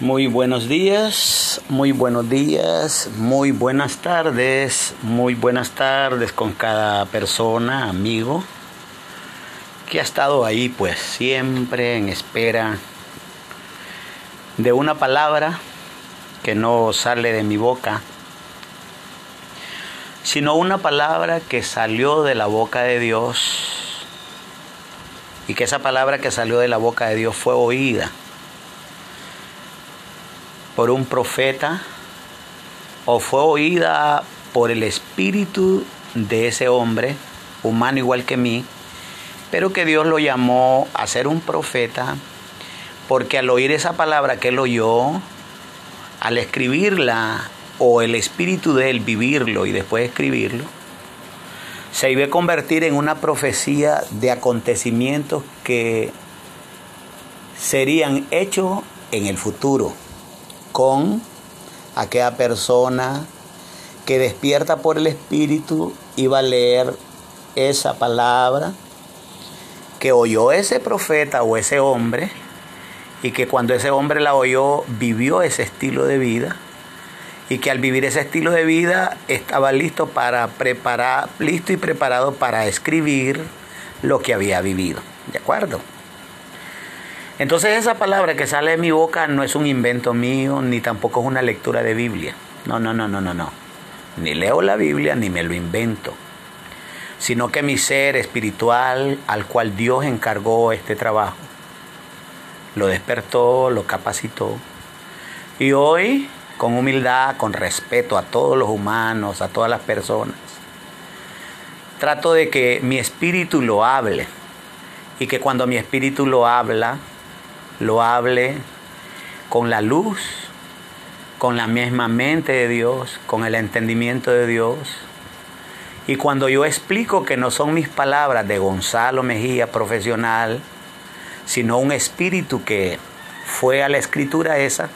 Muy buenos días, muy buenos días, muy buenas tardes, muy buenas tardes con cada persona, amigo, que ha estado ahí pues siempre en espera de una palabra que no sale de mi boca, sino una palabra que salió de la boca de Dios y que esa palabra que salió de la boca de Dios fue oída por un profeta o fue oída por el espíritu de ese hombre, humano igual que mí, pero que Dios lo llamó a ser un profeta, porque al oír esa palabra que él oyó, al escribirla o el espíritu de él vivirlo y después escribirlo, se iba a convertir en una profecía de acontecimientos que serían hechos en el futuro con aquella persona que despierta por el Espíritu iba a leer esa palabra que oyó ese profeta o ese hombre y que cuando ese hombre la oyó vivió ese estilo de vida y que al vivir ese estilo de vida estaba listo para preparar listo y preparado para escribir lo que había vivido de acuerdo entonces esa palabra que sale de mi boca no es un invento mío, ni tampoco es una lectura de Biblia. No, no, no, no, no, no. Ni leo la Biblia ni me lo invento. Sino que mi ser espiritual al cual Dios encargó este trabajo, lo despertó, lo capacitó. Y hoy, con humildad, con respeto a todos los humanos, a todas las personas, trato de que mi espíritu lo hable. Y que cuando mi espíritu lo habla, lo hable con la luz, con la misma mente de Dios, con el entendimiento de Dios. Y cuando yo explico que no son mis palabras de Gonzalo Mejía, profesional, sino un espíritu que fue a la escritura esa,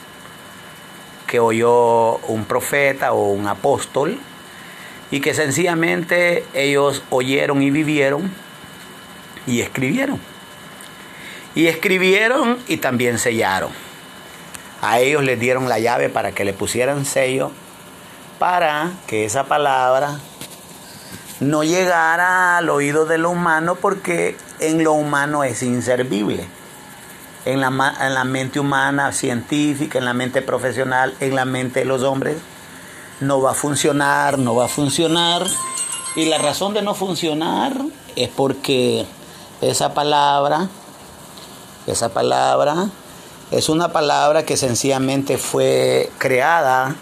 que oyó un profeta o un apóstol, y que sencillamente ellos oyeron y vivieron y escribieron. Y escribieron y también sellaron. A ellos les dieron la llave para que le pusieran sello, para que esa palabra no llegara al oído de lo humano, porque en lo humano es inservible. En la, en la mente humana, científica, en la mente profesional, en la mente de los hombres, no va a funcionar, no va a funcionar. Y la razón de no funcionar es porque esa palabra esa palabra es una palabra que sencillamente fue creada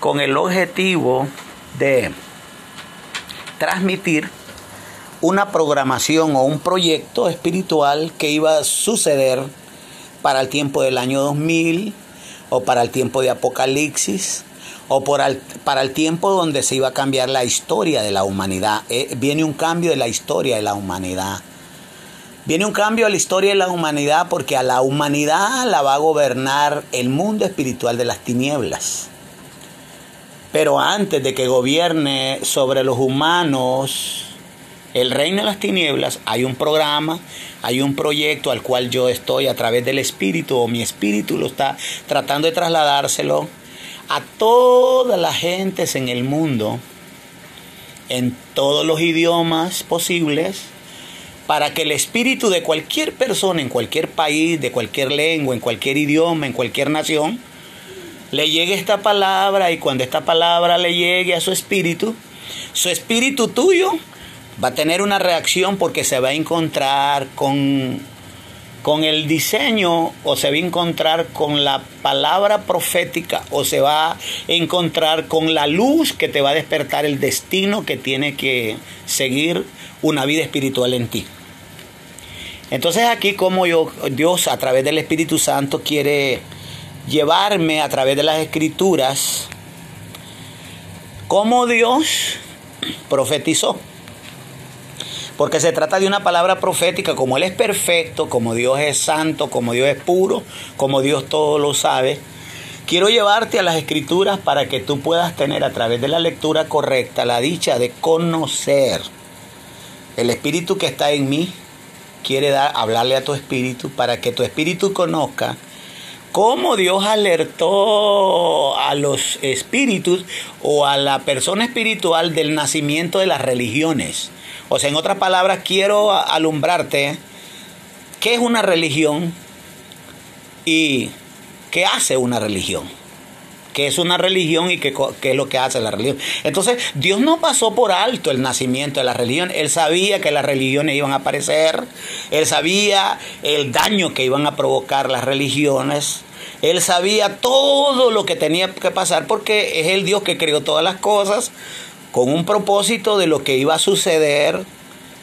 con el objetivo de transmitir una programación o un proyecto espiritual que iba a suceder para el tiempo del año 2000 o para el tiempo de Apocalipsis o para el tiempo donde se iba a cambiar la historia de la humanidad. Eh, viene un cambio de la historia de la humanidad. Viene un cambio a la historia de la humanidad porque a la humanidad la va a gobernar el mundo espiritual de las tinieblas. Pero antes de que gobierne sobre los humanos el reino de las tinieblas, hay un programa, hay un proyecto al cual yo estoy a través del espíritu o mi espíritu lo está tratando de trasladárselo a todas las gentes en el mundo, en todos los idiomas posibles para que el espíritu de cualquier persona en cualquier país, de cualquier lengua, en cualquier idioma, en cualquier nación, le llegue esta palabra y cuando esta palabra le llegue a su espíritu, su espíritu tuyo va a tener una reacción porque se va a encontrar con, con el diseño o se va a encontrar con la palabra profética o se va a encontrar con la luz que te va a despertar el destino que tiene que seguir una vida espiritual en ti. Entonces aquí como yo, Dios a través del Espíritu Santo quiere llevarme a través de las escrituras como Dios profetizó. Porque se trata de una palabra profética, como Él es perfecto, como Dios es santo, como Dios es puro, como Dios todo lo sabe. Quiero llevarte a las escrituras para que tú puedas tener a través de la lectura correcta la dicha de conocer el espíritu que está en mí quiere dar, hablarle a tu espíritu para que tu espíritu conozca cómo Dios alertó a los espíritus o a la persona espiritual del nacimiento de las religiones. O sea, en otras palabras, quiero alumbrarte qué es una religión y qué hace una religión qué es una religión y qué, qué, es lo que hace la religión. Entonces, Dios no pasó por alto el nacimiento de la religión. Él sabía que las religiones iban a aparecer. Él sabía el daño que iban a provocar las religiones. Él sabía todo lo que tenía que pasar porque es el Dios que creó todas las cosas con un propósito de lo que iba a suceder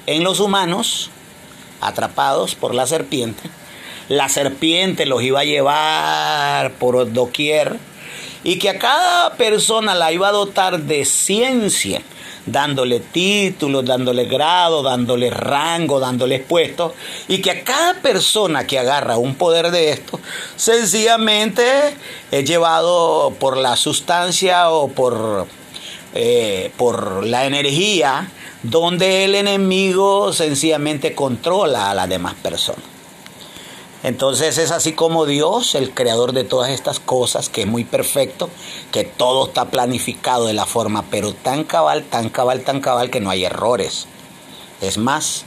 en los humanos atrapados por la serpiente. La serpiente los iba a llevar por doquier y que a cada persona la iba a dotar de ciencia, dándole títulos, dándole grado, dándole rango, dándole puestos, y que a cada persona que agarra un poder de esto, sencillamente es llevado por la sustancia o por, eh, por la energía, donde el enemigo sencillamente controla a las demás personas. Entonces es así como Dios, el creador de todas estas cosas, que es muy perfecto, que todo está planificado de la forma, pero tan cabal, tan cabal, tan cabal que no hay errores. Es más,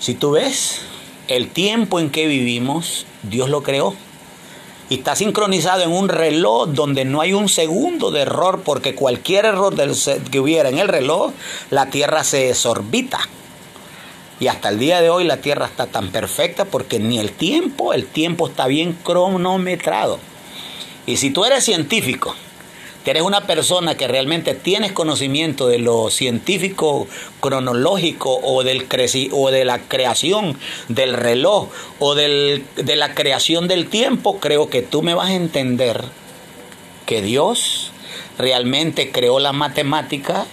si tú ves el tiempo en que vivimos, Dios lo creó. Y está sincronizado en un reloj donde no hay un segundo de error, porque cualquier error que hubiera en el reloj, la Tierra se desorbita. Y hasta el día de hoy la Tierra está tan perfecta porque ni el tiempo, el tiempo está bien cronometrado. Y si tú eres científico, eres una persona que realmente tienes conocimiento de lo científico cronológico o, del o de la creación del reloj o de la creación del tiempo, creo que tú me vas a entender que Dios realmente creó la matemática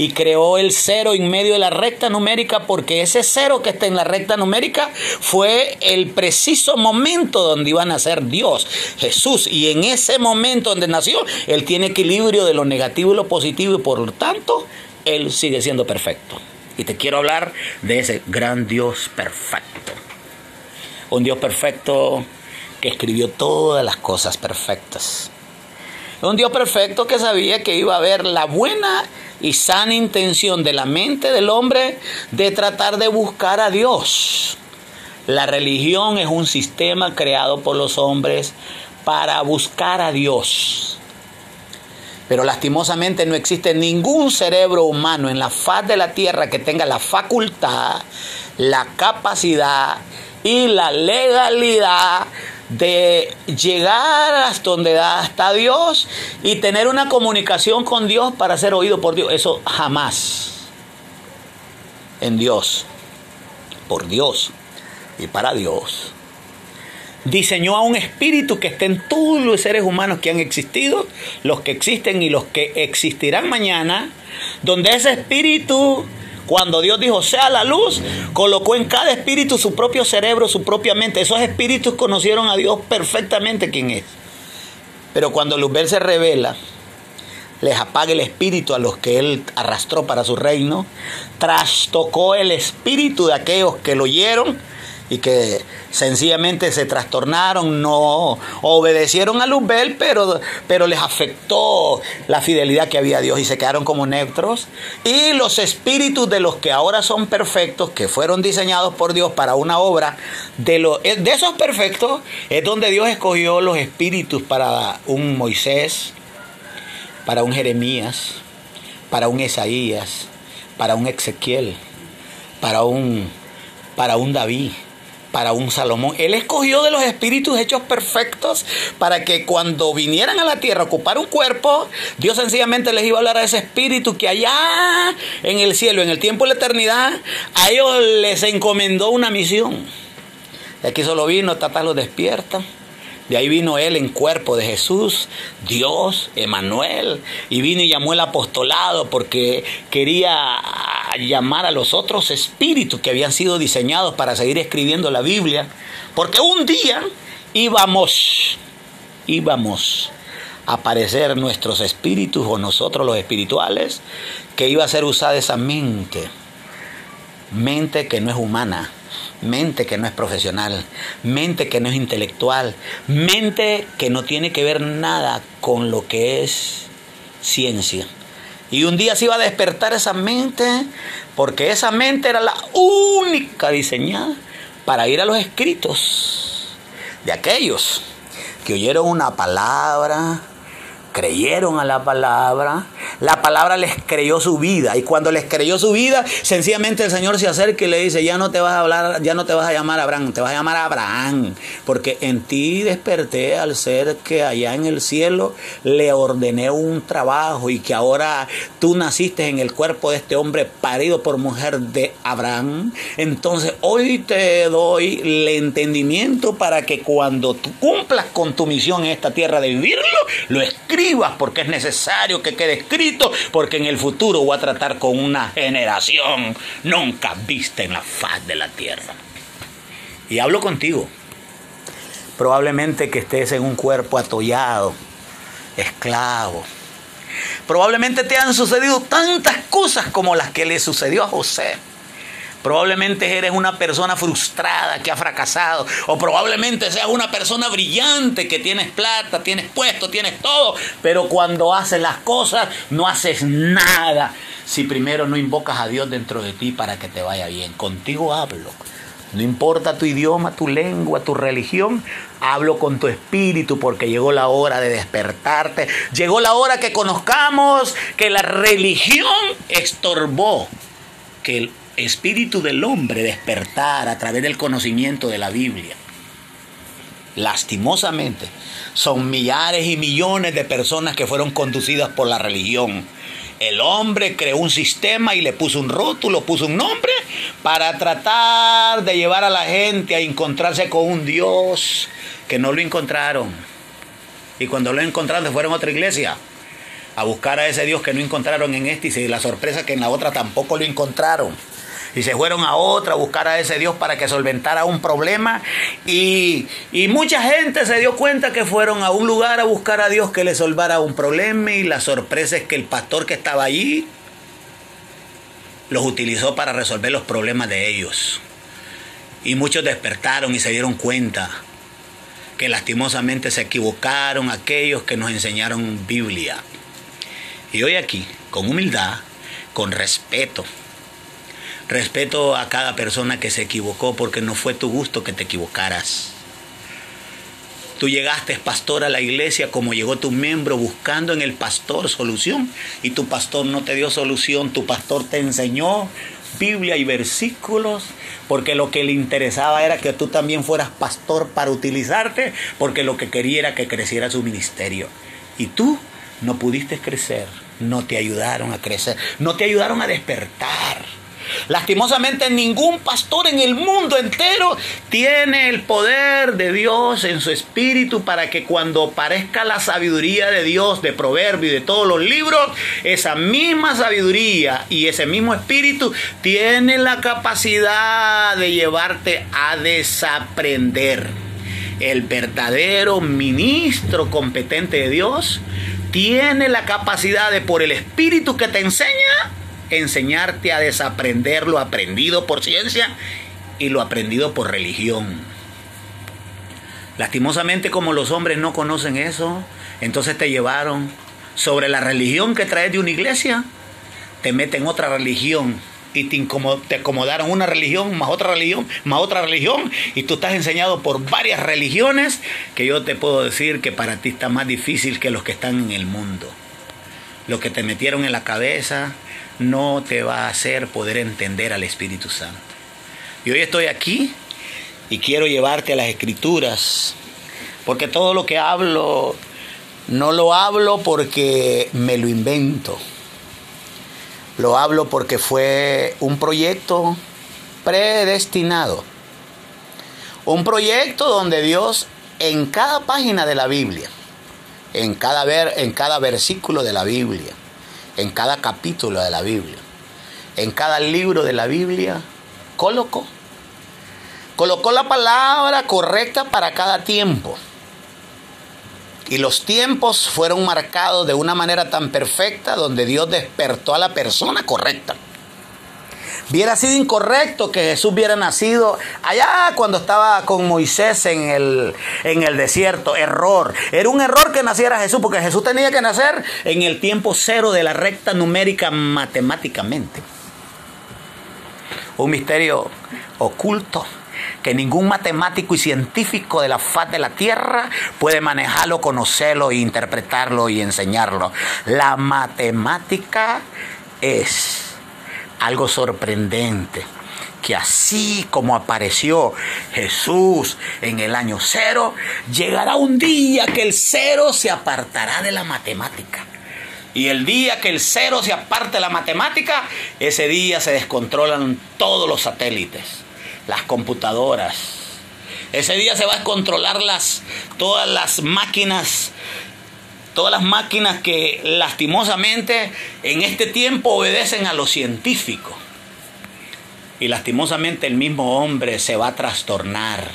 y creó el cero en medio de la recta numérica porque ese cero que está en la recta numérica fue el preciso momento donde iba a nacer Dios, Jesús. Y en ese momento donde nació, Él tiene equilibrio de lo negativo y lo positivo y por lo tanto, Él sigue siendo perfecto. Y te quiero hablar de ese gran Dios perfecto. Un Dios perfecto que escribió todas las cosas perfectas. Un Dios perfecto que sabía que iba a haber la buena y sana intención de la mente del hombre de tratar de buscar a Dios. La religión es un sistema creado por los hombres para buscar a Dios. Pero lastimosamente no existe ningún cerebro humano en la faz de la tierra que tenga la facultad, la capacidad y la legalidad de llegar hasta donde está Dios y tener una comunicación con Dios para ser oído por Dios. Eso jamás. En Dios, por Dios y para Dios. Diseñó a un espíritu que esté en todos los seres humanos que han existido, los que existen y los que existirán mañana, donde ese espíritu cuando Dios dijo, sea la luz, colocó en cada espíritu su propio cerebro, su propia mente. Esos espíritus conocieron a Dios perfectamente quién es. Pero cuando Luzbel se revela, les apaga el espíritu a los que él arrastró para su reino, trastocó el espíritu de aquellos que lo oyeron y que sencillamente se trastornaron, no obedecieron a Luzbel, pero, pero les afectó la fidelidad que había a Dios y se quedaron como neutros. Y los espíritus de los que ahora son perfectos, que fueron diseñados por Dios para una obra, de, lo, de esos perfectos es donde Dios escogió los espíritus para un Moisés, para un Jeremías, para un Esaías, para un Ezequiel, para un, para un David para un Salomón. Él escogió de los espíritus hechos perfectos para que cuando vinieran a la tierra a ocupar un cuerpo, Dios sencillamente les iba a hablar a ese espíritu que allá en el cielo, en el tiempo de la eternidad, a ellos les encomendó una misión. De aquí solo vino, Tata los despierta. De ahí vino él en cuerpo de Jesús, Dios, Emanuel, y vino y llamó el apostolado porque quería llamar a los otros espíritus que habían sido diseñados para seguir escribiendo la Biblia, porque un día íbamos, íbamos a aparecer nuestros espíritus o nosotros los espirituales, que iba a ser usada esa mente, mente que no es humana, mente que no es profesional, mente que no es intelectual, mente que no tiene que ver nada con lo que es ciencia. Y un día se iba a despertar esa mente, porque esa mente era la única diseñada para ir a los escritos de aquellos que oyeron una palabra, creyeron a la palabra, la palabra les creyó su vida y cuando les creyó su vida, sencillamente el Señor se acerca y le dice, ya no te vas a hablar, ya no te vas a llamar Abraham, te vas a llamar Abraham, porque en ti desperté al ser que allá en el cielo le ordené un trabajo y que ahora tú naciste en el cuerpo de este hombre parido por mujer de Abraham. Entonces hoy te doy el entendimiento para que cuando tú cumplas con tu misión en esta tierra de vivirlo, lo escribas porque es necesario que quede escrito, porque en el futuro voy a tratar con una generación nunca vista en la faz de la tierra. Y hablo contigo. Probablemente que estés en un cuerpo atollado, esclavo. Probablemente te han sucedido tantas cosas como las que le sucedió a José Probablemente eres una persona frustrada que ha fracasado. O probablemente seas una persona brillante que tienes plata, tienes puesto, tienes todo. Pero cuando haces las cosas no haces nada. Si primero no invocas a Dios dentro de ti para que te vaya bien. Contigo hablo. No importa tu idioma, tu lengua, tu religión, hablo con tu espíritu porque llegó la hora de despertarte. Llegó la hora que conozcamos que la religión estorbó que el espíritu del hombre despertar a través del conocimiento de la Biblia. Lastimosamente, son millares y millones de personas que fueron conducidas por la religión. El hombre creó un sistema y le puso un rótulo, puso un nombre para tratar de llevar a la gente a encontrarse con un Dios que no lo encontraron. Y cuando lo encontraron se fueron a otra iglesia a buscar a ese Dios que no encontraron en este y la sorpresa que en la otra tampoco lo encontraron y se fueron a otra a buscar a ese Dios para que solventara un problema y, y, mucha gente se dio cuenta que fueron a un lugar a buscar a Dios que le solvara un problema y la sorpresa es que el pastor que estaba allí los utilizó para resolver los problemas de ellos. Y muchos despertaron y se dieron cuenta que lastimosamente se equivocaron aquellos que nos enseñaron Biblia. Y hoy aquí, con humildad, con respeto, Respeto a cada persona que se equivocó porque no fue tu gusto que te equivocaras. Tú llegaste, pastor, a la iglesia como llegó tu miembro buscando en el pastor solución y tu pastor no te dio solución, tu pastor te enseñó Biblia y versículos porque lo que le interesaba era que tú también fueras pastor para utilizarte porque lo que quería era que creciera su ministerio. Y tú no pudiste crecer, no te ayudaron a crecer, no te ayudaron a despertar. Lastimosamente ningún pastor en el mundo entero tiene el poder de Dios en su espíritu para que cuando parezca la sabiduría de Dios, de proverbio y de todos los libros, esa misma sabiduría y ese mismo espíritu tiene la capacidad de llevarte a desaprender. El verdadero ministro competente de Dios tiene la capacidad de por el espíritu que te enseña enseñarte a desaprender lo aprendido por ciencia y lo aprendido por religión. Lastimosamente como los hombres no conocen eso, entonces te llevaron sobre la religión que traes de una iglesia, te meten otra religión y te, te acomodaron una religión más otra religión más otra religión y tú estás enseñado por varias religiones que yo te puedo decir que para ti está más difícil que los que están en el mundo. Lo que te metieron en la cabeza, no te va a hacer poder entender al Espíritu Santo. Y hoy estoy aquí y quiero llevarte a las escrituras, porque todo lo que hablo no lo hablo porque me lo invento. Lo hablo porque fue un proyecto predestinado. Un proyecto donde Dios en cada página de la Biblia, en cada, ver, en cada versículo de la Biblia, en cada capítulo de la Biblia, en cada libro de la Biblia, colocó. Colocó la palabra correcta para cada tiempo. Y los tiempos fueron marcados de una manera tan perfecta donde Dios despertó a la persona correcta. Hubiera sido incorrecto que Jesús hubiera nacido allá cuando estaba con Moisés en el, en el desierto. Error. Era un error que naciera Jesús, porque Jesús tenía que nacer en el tiempo cero de la recta numérica matemáticamente. Un misterio oculto que ningún matemático y científico de la faz de la Tierra puede manejarlo, conocerlo, interpretarlo y enseñarlo. La matemática es algo sorprendente que así como apareció Jesús en el año cero, llegará un día que el cero se apartará de la matemática. Y el día que el cero se aparte de la matemática, ese día se descontrolan todos los satélites, las computadoras. Ese día se va a descontrolar las, todas las máquinas todas las máquinas que lastimosamente en este tiempo obedecen a lo científico. Y lastimosamente el mismo hombre se va a trastornar.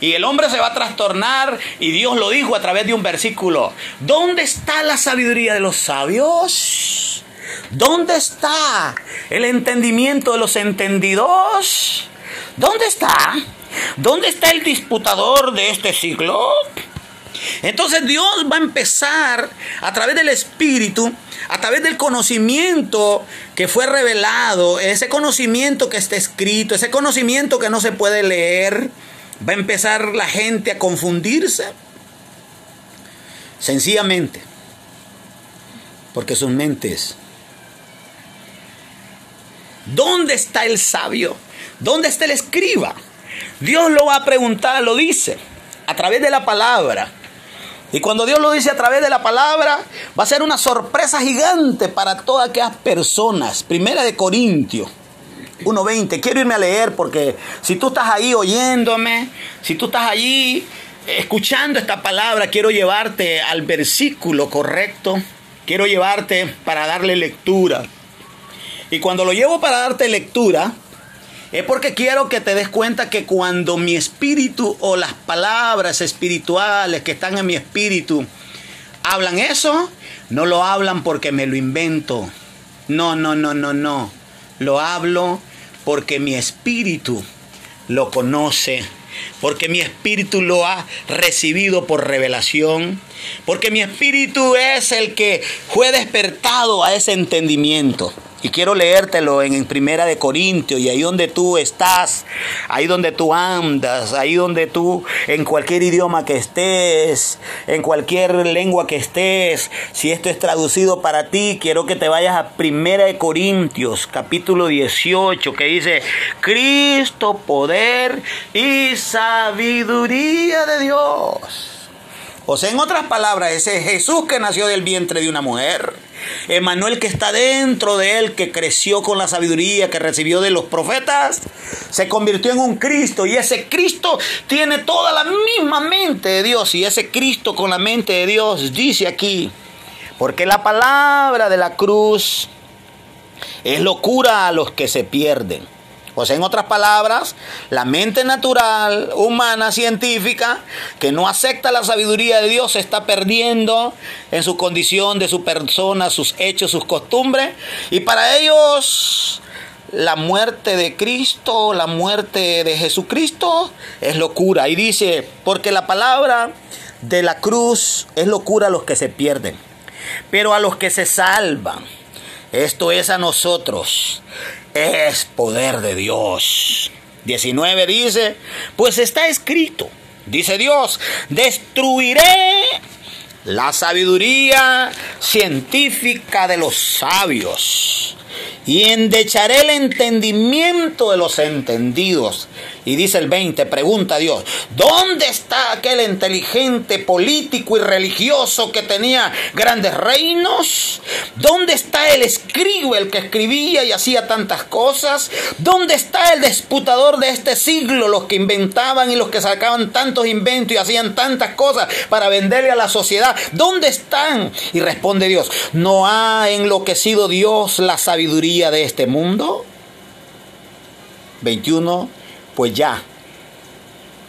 Y el hombre se va a trastornar y Dios lo dijo a través de un versículo. ¿Dónde está la sabiduría de los sabios? ¿Dónde está el entendimiento de los entendidos? ¿Dónde está? ¿Dónde está el disputador de este siglo? Entonces Dios va a empezar a través del Espíritu, a través del conocimiento que fue revelado, ese conocimiento que está escrito, ese conocimiento que no se puede leer, va a empezar la gente a confundirse. Sencillamente, porque sus mentes... ¿Dónde está el sabio? ¿Dónde está el escriba? Dios lo va a preguntar, lo dice, a través de la palabra. Y cuando Dios lo dice a través de la palabra, va a ser una sorpresa gigante para todas aquellas personas. Primera de Corintios 1.20. Quiero irme a leer porque si tú estás ahí oyéndome, si tú estás allí escuchando esta palabra, quiero llevarte al versículo correcto. Quiero llevarte para darle lectura. Y cuando lo llevo para darte lectura, es porque quiero que te des cuenta que cuando mi espíritu o las palabras espirituales que están en mi espíritu hablan eso, no lo hablan porque me lo invento. No, no, no, no, no. Lo hablo porque mi espíritu lo conoce, porque mi espíritu lo ha recibido por revelación, porque mi espíritu es el que fue despertado a ese entendimiento. Y quiero leértelo en, Primera de Corintios y ahí donde tú estás, ahí donde tú andas, ahí donde tú, en cualquier idioma que estés, en cualquier lengua que estés, si esto es traducido para ti, quiero que te vayas a Primera de Corintios, capítulo 18, que dice, Cristo, poder y sabiduría de Dios. O sea, en otras palabras, ese Jesús que nació del vientre de una mujer. Emanuel que está dentro de él, que creció con la sabiduría que recibió de los profetas, se convirtió en un Cristo. Y ese Cristo tiene toda la misma mente de Dios. Y ese Cristo con la mente de Dios dice aquí, porque la palabra de la cruz es locura a los que se pierden o sea, en otras palabras, la mente natural, humana, científica, que no acepta la sabiduría de Dios, se está perdiendo en su condición de su persona, sus hechos, sus costumbres. Y para ellos, la muerte de Cristo, la muerte de Jesucristo es locura. Y dice, porque la palabra de la cruz es locura a los que se pierden, pero a los que se salvan. Esto es a nosotros es poder de Dios. 19 dice, pues está escrito, dice Dios, destruiré la sabiduría científica de los sabios y endecharé el entendimiento de los entendidos. Y dice el 20, pregunta a Dios, ¿dónde está aquel inteligente político y religioso que tenía grandes reinos? ¿Dónde está el escribo, el que escribía y hacía tantas cosas? ¿Dónde está el disputador de este siglo, los que inventaban y los que sacaban tantos inventos y hacían tantas cosas para venderle a la sociedad? ¿Dónde están? Y responde Dios, ¿no ha enloquecido Dios la sabiduría de este mundo? 21 pues ya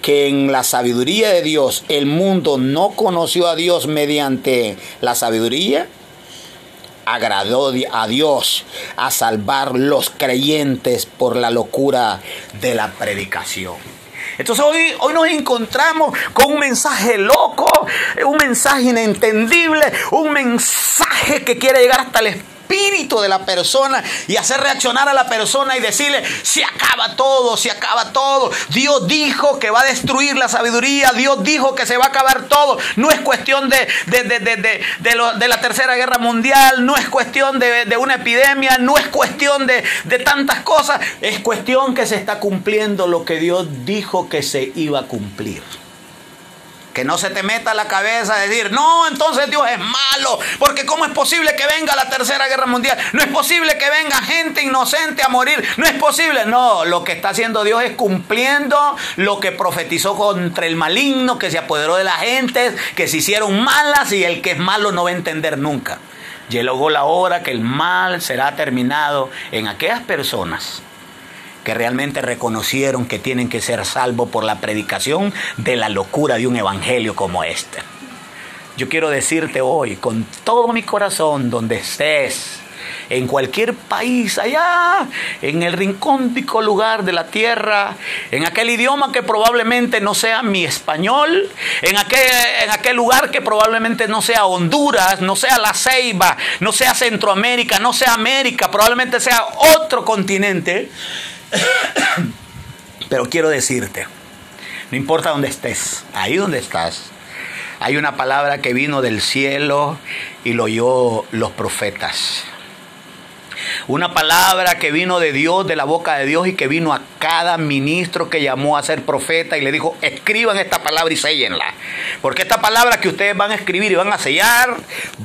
que en la sabiduría de Dios el mundo no conoció a Dios mediante la sabiduría, agradó a Dios a salvar los creyentes por la locura de la predicación. Entonces hoy, hoy nos encontramos con un mensaje loco, un mensaje inentendible, un mensaje que quiere llegar hasta el espíritu espíritu de la persona y hacer reaccionar a la persona y decirle, se acaba todo, se acaba todo. Dios dijo que va a destruir la sabiduría, Dios dijo que se va a acabar todo. No es cuestión de, de, la tercera guerra mundial, no es cuestión de, una epidemia, no es cuestión de, de tantas cosas, es cuestión que se está cumpliendo lo que Dios dijo que se iba a cumplir. Que no se te meta la cabeza decir, no, entonces Dios es malo, porque ¿cómo es posible que venga la tercera guerra mundial? No es posible que venga gente inocente a morir, no es posible. No, lo que está haciendo Dios es cumpliendo lo que profetizó contra el maligno, que se apoderó de la gente, que se hicieron malas y el que es malo no va a entender nunca. Llegó la hora que el mal será terminado en aquellas personas que realmente reconocieron que tienen que ser salvos por la predicación de la locura de un evangelio como este. Yo quiero decirte hoy, con todo mi corazón, donde estés, en cualquier país, allá, en el rincóndico lugar de la tierra, en aquel idioma que probablemente no sea mi español, en aquel, en aquel lugar que probablemente no sea Honduras, no sea La Ceiba, no sea Centroamérica, no sea América, probablemente sea otro continente. Pero quiero decirte, no importa dónde estés, ahí donde estás, hay una palabra que vino del cielo y lo oyó los profetas. Una palabra que vino de Dios, de la boca de Dios y que vino a cada ministro que llamó a ser profeta y le dijo, escriban esta palabra y séllenla. Porque esta palabra que ustedes van a escribir y van a sellar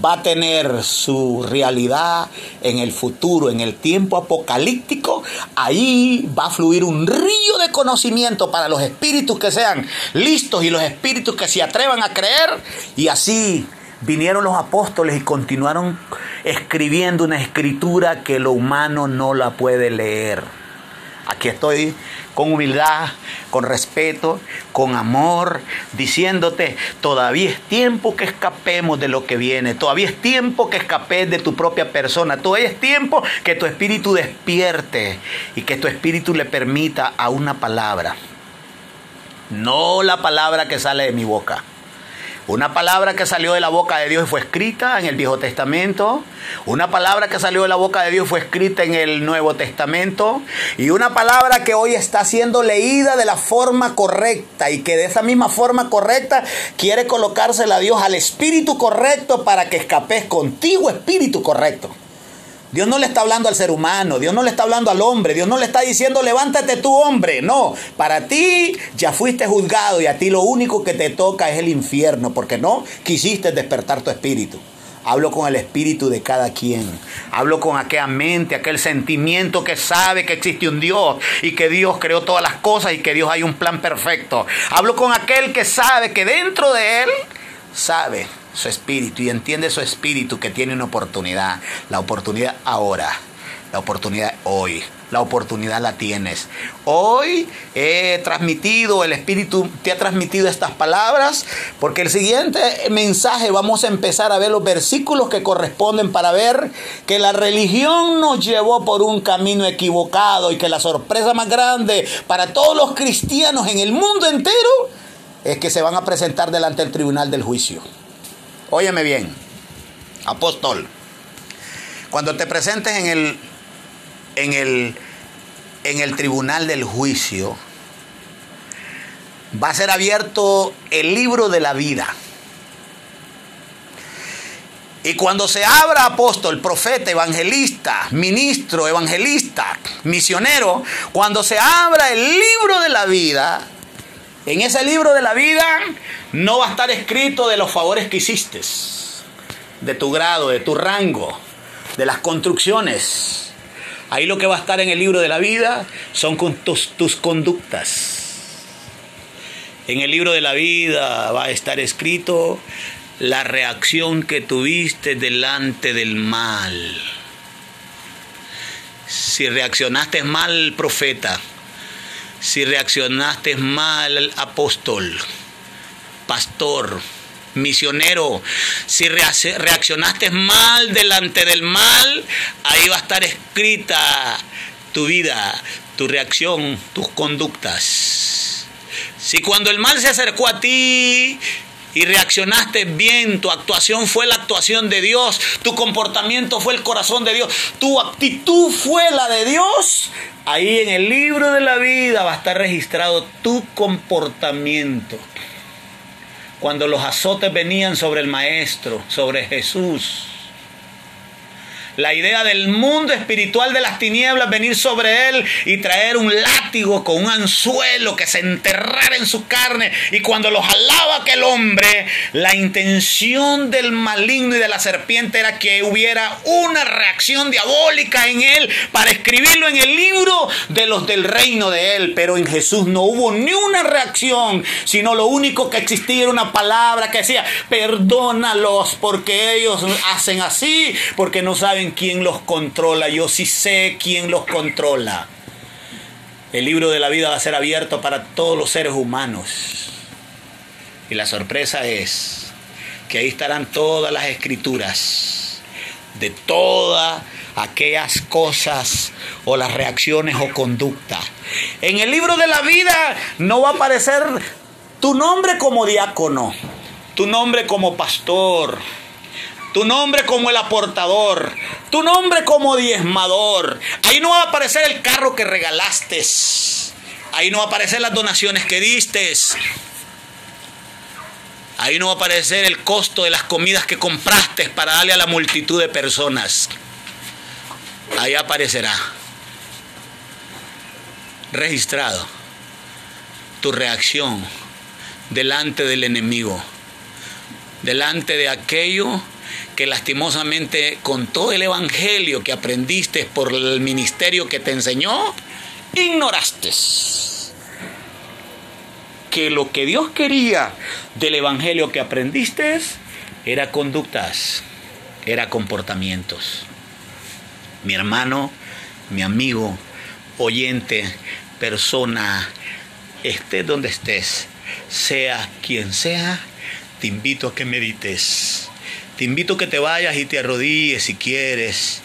va a tener su realidad en el futuro, en el tiempo apocalíptico. Ahí va a fluir un río de conocimiento para los espíritus que sean listos y los espíritus que se atrevan a creer. Y así vinieron los apóstoles y continuaron escribiendo una escritura que lo humano no la puede leer. Aquí estoy con humildad, con respeto, con amor, diciéndote, todavía es tiempo que escapemos de lo que viene, todavía es tiempo que escapes de tu propia persona, todavía es tiempo que tu espíritu despierte y que tu espíritu le permita a una palabra, no la palabra que sale de mi boca, una palabra que salió de la boca de Dios y fue escrita en el Viejo Testamento. Una palabra que salió de la boca de Dios fue escrita en el Nuevo Testamento. Y una palabra que hoy está siendo leída de la forma correcta y que de esa misma forma correcta quiere colocársela a Dios al espíritu correcto para que escapes contigo, espíritu correcto. Dios no le está hablando al ser humano, Dios no le está hablando al hombre, Dios no le está diciendo levántate tú hombre, no, para ti ya fuiste juzgado y a ti lo único que te toca es el infierno porque no quisiste despertar tu espíritu. Hablo con el espíritu de cada quien. Hablo con aquella mente, aquel sentimiento que sabe que existe un Dios y que Dios creó todas las cosas y que Dios hay un plan perfecto. Hablo con aquel que sabe que dentro de él sabe su espíritu y entiende su espíritu que tiene una oportunidad. La oportunidad ahora, la oportunidad hoy, la oportunidad la tienes. Hoy he transmitido, el Espíritu te ha transmitido estas palabras, porque el siguiente mensaje vamos a empezar a ver los versículos que corresponden para ver que la religión nos llevó por un camino equivocado y que la sorpresa más grande para todos los cristianos en el mundo entero es que se van a presentar delante del tribunal del juicio. Óyeme bien, apóstol, cuando te presentes en el, en el, en el tribunal del juicio, va a ser abierto el libro de la vida. Y cuando se abra apóstol, profeta, evangelista, ministro, evangelista, misionero, cuando se abra el libro de la vida, en ese libro de la vida no va a estar escrito de los favores que hiciste, de tu grado, de tu rango, de las construcciones. Ahí lo que va a estar en el libro de la vida son tus, tus conductas. En el libro de la vida va a estar escrito la reacción que tuviste delante del mal. Si reaccionaste mal, profeta, si reaccionaste mal, apóstol, pastor, misionero. Si reaccionaste mal delante del mal, ahí va a estar escrita tu vida, tu reacción, tus conductas. Si cuando el mal se acercó a ti y reaccionaste bien, tu actuación fue la actuación de Dios, tu comportamiento fue el corazón de Dios, tu actitud fue la de Dios, ahí en el libro de la vida va a estar registrado tu comportamiento. Cuando los azotes venían sobre el Maestro, sobre Jesús, la idea del mundo espiritual de las tinieblas venir sobre él y traer un látigo con un anzuelo que se enterrara en su carne. Y cuando lo jalaba aquel hombre, la intención del maligno y de la serpiente era que hubiera una reacción diabólica en él para escribirlo en el libro de los del reino de él. Pero en Jesús no hubo ni una reacción, sino lo único que existía era una palabra que decía, perdónalos porque ellos hacen así, porque no saben quién los controla, yo sí sé quién los controla. El libro de la vida va a ser abierto para todos los seres humanos. Y la sorpresa es que ahí estarán todas las escrituras de todas aquellas cosas o las reacciones o conducta. En el libro de la vida no va a aparecer tu nombre como diácono, tu nombre como pastor, tu nombre como el aportador, tu nombre como diezmador. Ahí no va a aparecer el carro que regalaste. Ahí no va a aparecer las donaciones que diste. Ahí no va a aparecer el costo de las comidas que compraste para darle a la multitud de personas. Ahí aparecerá registrado tu reacción delante del enemigo, delante de aquello que lastimosamente con todo el evangelio que aprendiste por el ministerio que te enseñó, ignoraste que lo que Dios quería del evangelio que aprendiste era conductas, era comportamientos. Mi hermano, mi amigo, oyente, persona, estés donde estés, sea quien sea, te invito a que medites te invito a que te vayas y te arrodilles si quieres,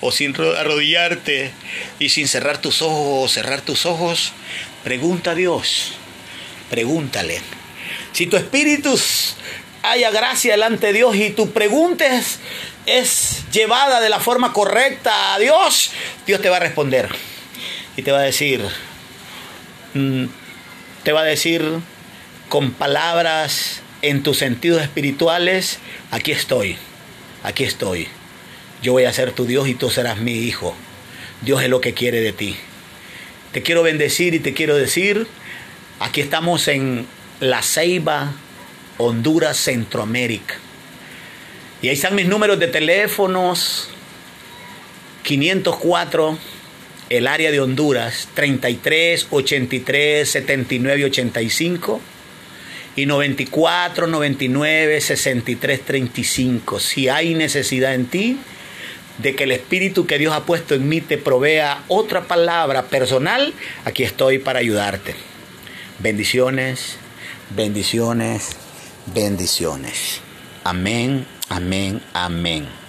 o sin arrodillarte y sin cerrar tus ojos, cerrar tus ojos, pregunta a Dios, pregúntale. Si tu espíritu haya gracia delante de Dios y tu pregunta es, llevada de la forma correcta a Dios, Dios te va a responder y te va a decir, mm, te va a decir con palabras en tus sentidos espirituales, aquí estoy, aquí estoy. Yo voy a ser tu Dios y tú serás mi hijo. Dios es lo que quiere de ti. Te quiero bendecir y te quiero decir, aquí estamos en La Ceiba, Honduras, Centroamérica. Y ahí están mis números de teléfonos, 504, el área de Honduras, 33 83 79 85 y 94, 99, 63, 35. Si hay necesidad en ti de que el Espíritu que Dios ha puesto en mí te provea otra palabra personal, aquí estoy para ayudarte. Bendiciones, bendiciones, bendiciones. Amén, amén, amén.